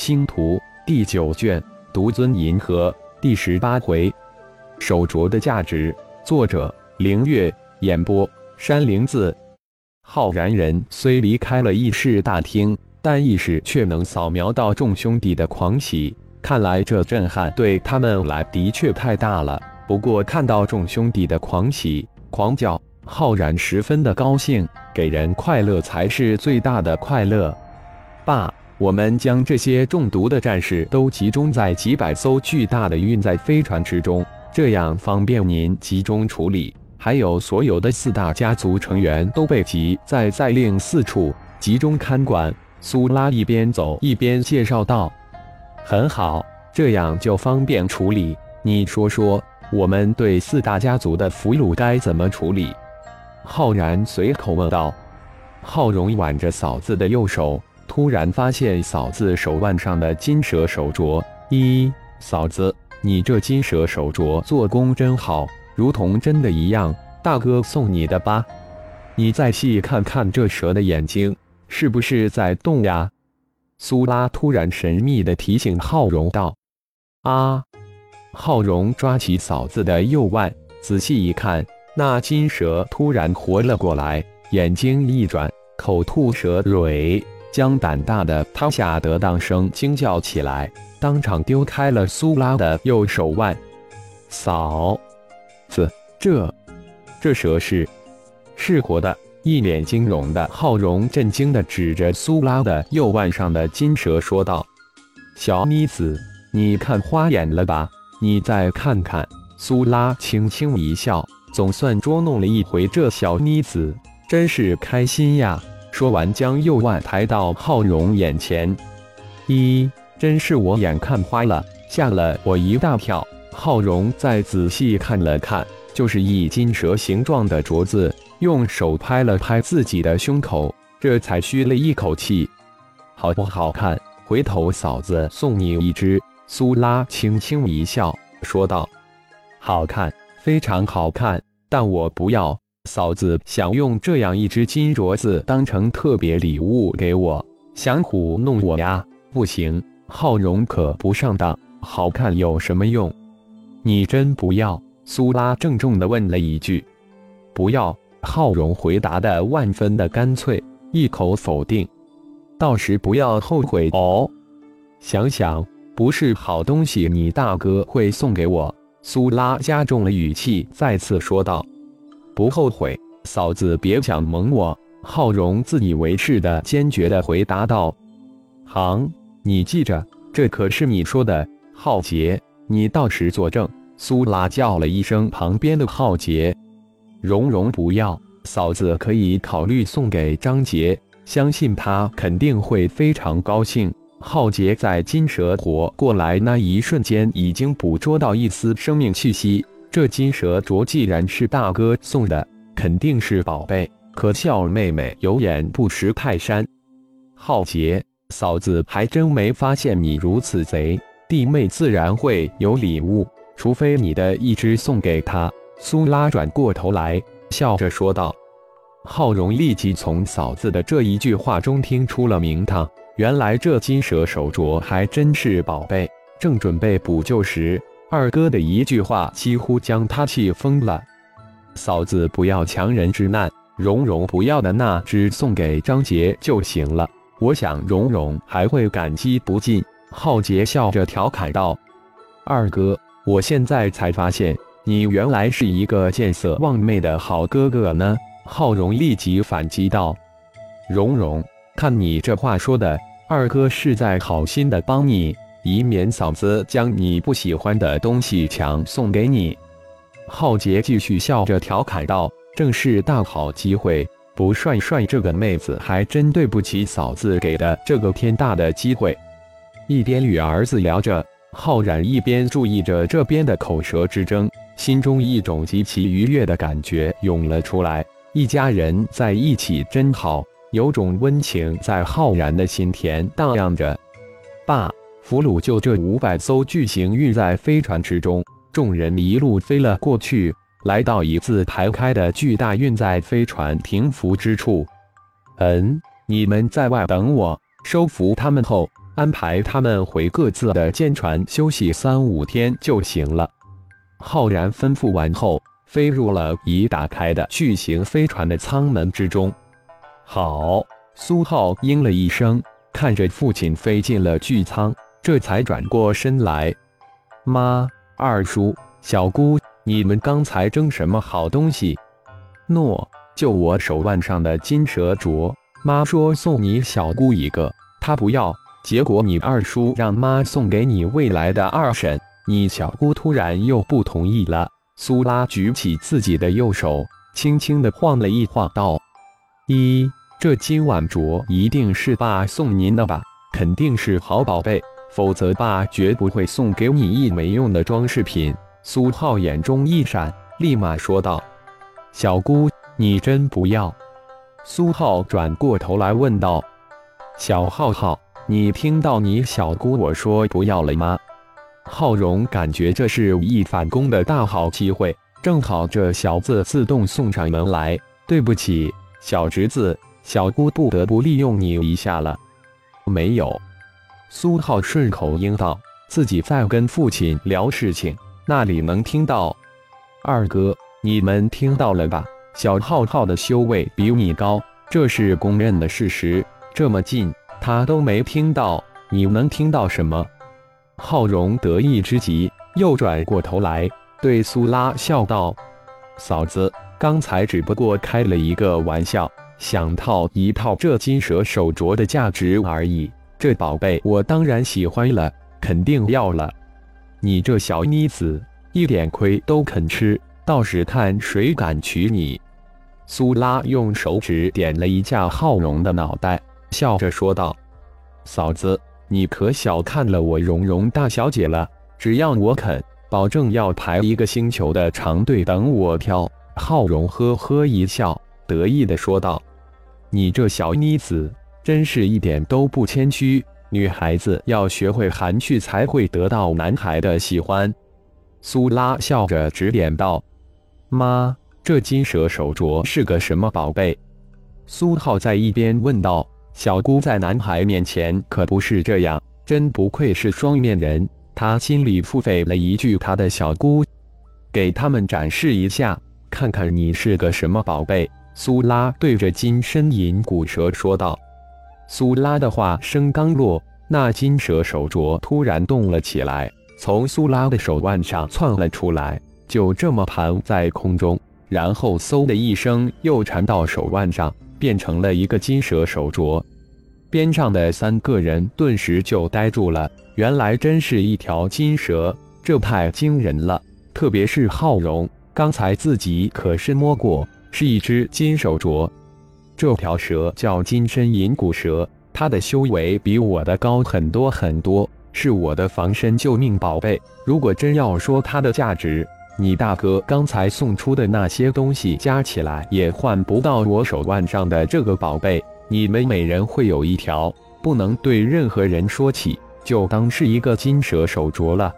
星图第九卷，独尊银河第十八回，手镯的价值。作者：凌月，演播：山灵子。浩然人虽离开了议事大厅，但意识却能扫描到众兄弟的狂喜。看来这震撼对他们来的确太大了。不过看到众兄弟的狂喜、狂叫，浩然十分的高兴。给人快乐才是最大的快乐。爸。我们将这些中毒的战士都集中在几百艘巨大的运载飞船之中，这样方便您集中处理。还有所有的四大家族成员都被集在在令四处集中看管。苏拉一边走一边介绍道：“很好，这样就方便处理。你说说，我们对四大家族的俘虏该怎么处理？”浩然随口问道。浩荣挽着嫂子的右手。突然发现嫂子手腕上的金蛇手镯，咦，嫂子，你这金蛇手镯做工真好，如同真的一样。大哥送你的吧？你再细看看这蛇的眼睛，是不是在动呀？苏拉突然神秘的提醒浩荣道：“啊！”浩荣抓起嫂子的右腕，仔细一看，那金蛇突然活了过来，眼睛一转，口吐蛇蕊。将胆大的他吓得当声惊叫起来，当场丢开了苏拉的右手腕。嫂子，这这蛇是是活的！一脸惊容的浩荣震惊的指着苏拉的右腕上的金蛇说道：“小妮子，你看花眼了吧？你再看看。”苏拉轻轻一笑，总算捉弄了一回这小妮子，真是开心呀。说完，将右腕抬到浩荣眼前。一，真是我眼看花了，吓了我一大跳。浩荣再仔细看了看，就是一金蛇形状的镯子，用手拍了拍自己的胸口，这才吁了一口气。好不好看？回头嫂子送你一只。苏拉轻轻一笑，说道：“好看，非常好看，但我不要。”嫂子想用这样一只金镯子当成特别礼物给我，想糊弄我呀？不行，浩荣可不上当。好看有什么用？你真不要？苏拉郑重地问了一句。不要。浩荣回答的万分的干脆，一口否定。到时不要后悔哦。想想，不是好东西，你大哥会送给我。苏拉加重了语气，再次说道。不后悔，嫂子别想蒙我。”浩荣自以为是的坚决的回答道。“好，你记着，这可是你说的。”浩杰，你到时作证。”苏拉叫了一声旁边的浩杰。“蓉蓉不要，嫂子可以考虑送给张杰，相信他肯定会非常高兴。”浩杰在金蛇活过来那一瞬间，已经捕捉到一丝生命气息。这金蛇镯既然是大哥送的，肯定是宝贝。可笑妹妹有眼不识泰山，浩杰嫂子还真没发现你如此贼。弟妹自然会有礼物，除非你的一只送给她。苏拉转过头来，笑着说道。浩荣立即从嫂子的这一句话中听出了名堂，原来这金蛇手镯还真是宝贝。正准备补救时，二哥的一句话几乎将他气疯了。嫂子不要强人之难，蓉蓉不要的那只送给张杰就行了。我想蓉蓉还会感激不尽。浩杰笑着调侃道：“二哥，我现在才发现你原来是一个见色忘妹的好哥哥呢。”浩荣立即反击道：“蓉蓉，看你这话说的，二哥是在好心的帮你。”以免嫂子将你不喜欢的东西强送给你，浩杰继续笑着调侃道：“正是大好机会，不帅帅这个妹子还真对不起嫂子给的这个天大的机会。”一边与儿子聊着，浩然一边注意着这边的口舌之争，心中一种极其愉悦的感觉涌了出来。一家人在一起真好，有种温情在浩然的心田荡漾着。爸。俘虏就这五百艘巨型运载飞船之中，众人一路飞了过去，来到一字排开的巨大运载飞船停服之处。嗯，你们在外等我，收服他们后，安排他们回各自的舰船休息三五天就行了。浩然吩咐完后，飞入了已打开的巨型飞船的舱门之中。好，苏浩应了一声，看着父亲飞进了巨舱，这才转过身来：“妈，二叔，小姑，你们刚才争什么好东西？”“诺，就我手腕上的金蛇镯。妈说送你小姑一个，她不要。结果你二叔让妈送给你未来的二婶，你小姑突然又不同意了。”苏拉举起自己的右手，轻轻地晃了一晃，道：“一。”这金碗镯一定是爸送您的吧？肯定是好宝贝，否则爸绝不会送给你一没用的装饰品。苏浩眼中一闪，立马说道：“小姑，你真不要？”苏浩转过头来问道：“小浩浩，你听到你小姑我说不要了吗？”浩荣感觉这是一反攻的大好机会，正好这小子自动送上门来。对不起，小侄子。小姑不得不利用你一下了。没有，苏浩顺口应道，自己在跟父亲聊事情，那里能听到？二哥，你们听到了吧？小浩浩的修为比你高，这是公认的事实。这么近，他都没听到，你能听到什么？浩荣得意之极，又转过头来对苏拉笑道：“嫂子，刚才只不过开了一个玩笑。”想套一套这金蛇手镯的价值而已，这宝贝我当然喜欢了，肯定要了。你这小妮子一点亏都肯吃，到时看谁敢娶你。苏拉用手指点了一下浩荣的脑袋，笑着说道：“嫂子，你可小看了我蓉蓉大小姐了。只要我肯，保证要排一个星球的长队等我挑。”浩荣呵呵一笑，得意的说道。你这小妮子，真是一点都不谦虚。女孩子要学会含蓄，才会得到男孩的喜欢。苏拉笑着指点道：“妈，这金蛇手镯是个什么宝贝？”苏浩在一边问道：“小姑在男孩面前可不是这样，真不愧是双面人。”他心里腹诽了一句：“他的小姑，给他们展示一下，看看你是个什么宝贝。”苏拉对着金身银骨蛇说道：“苏拉的话声刚落，那金蛇手镯突然动了起来，从苏拉的手腕上窜了出来，就这么盘在空中，然后嗖的一声又缠到手腕上，变成了一个金蛇手镯。边上的三个人顿时就呆住了，原来真是一条金蛇，这太惊人了！特别是浩荣，刚才自己可是摸过。”是一只金手镯，这条蛇叫金身银骨蛇，它的修为比我的高很多很多，是我的防身救命宝贝。如果真要说它的价值，你大哥刚才送出的那些东西加起来也换不到我手腕上的这个宝贝。你们每人会有一条，不能对任何人说起，就当是一个金蛇手镯了。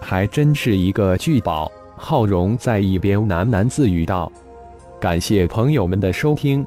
还真是一个巨宝。浩荣在一边喃喃自语道。感谢朋友们的收听，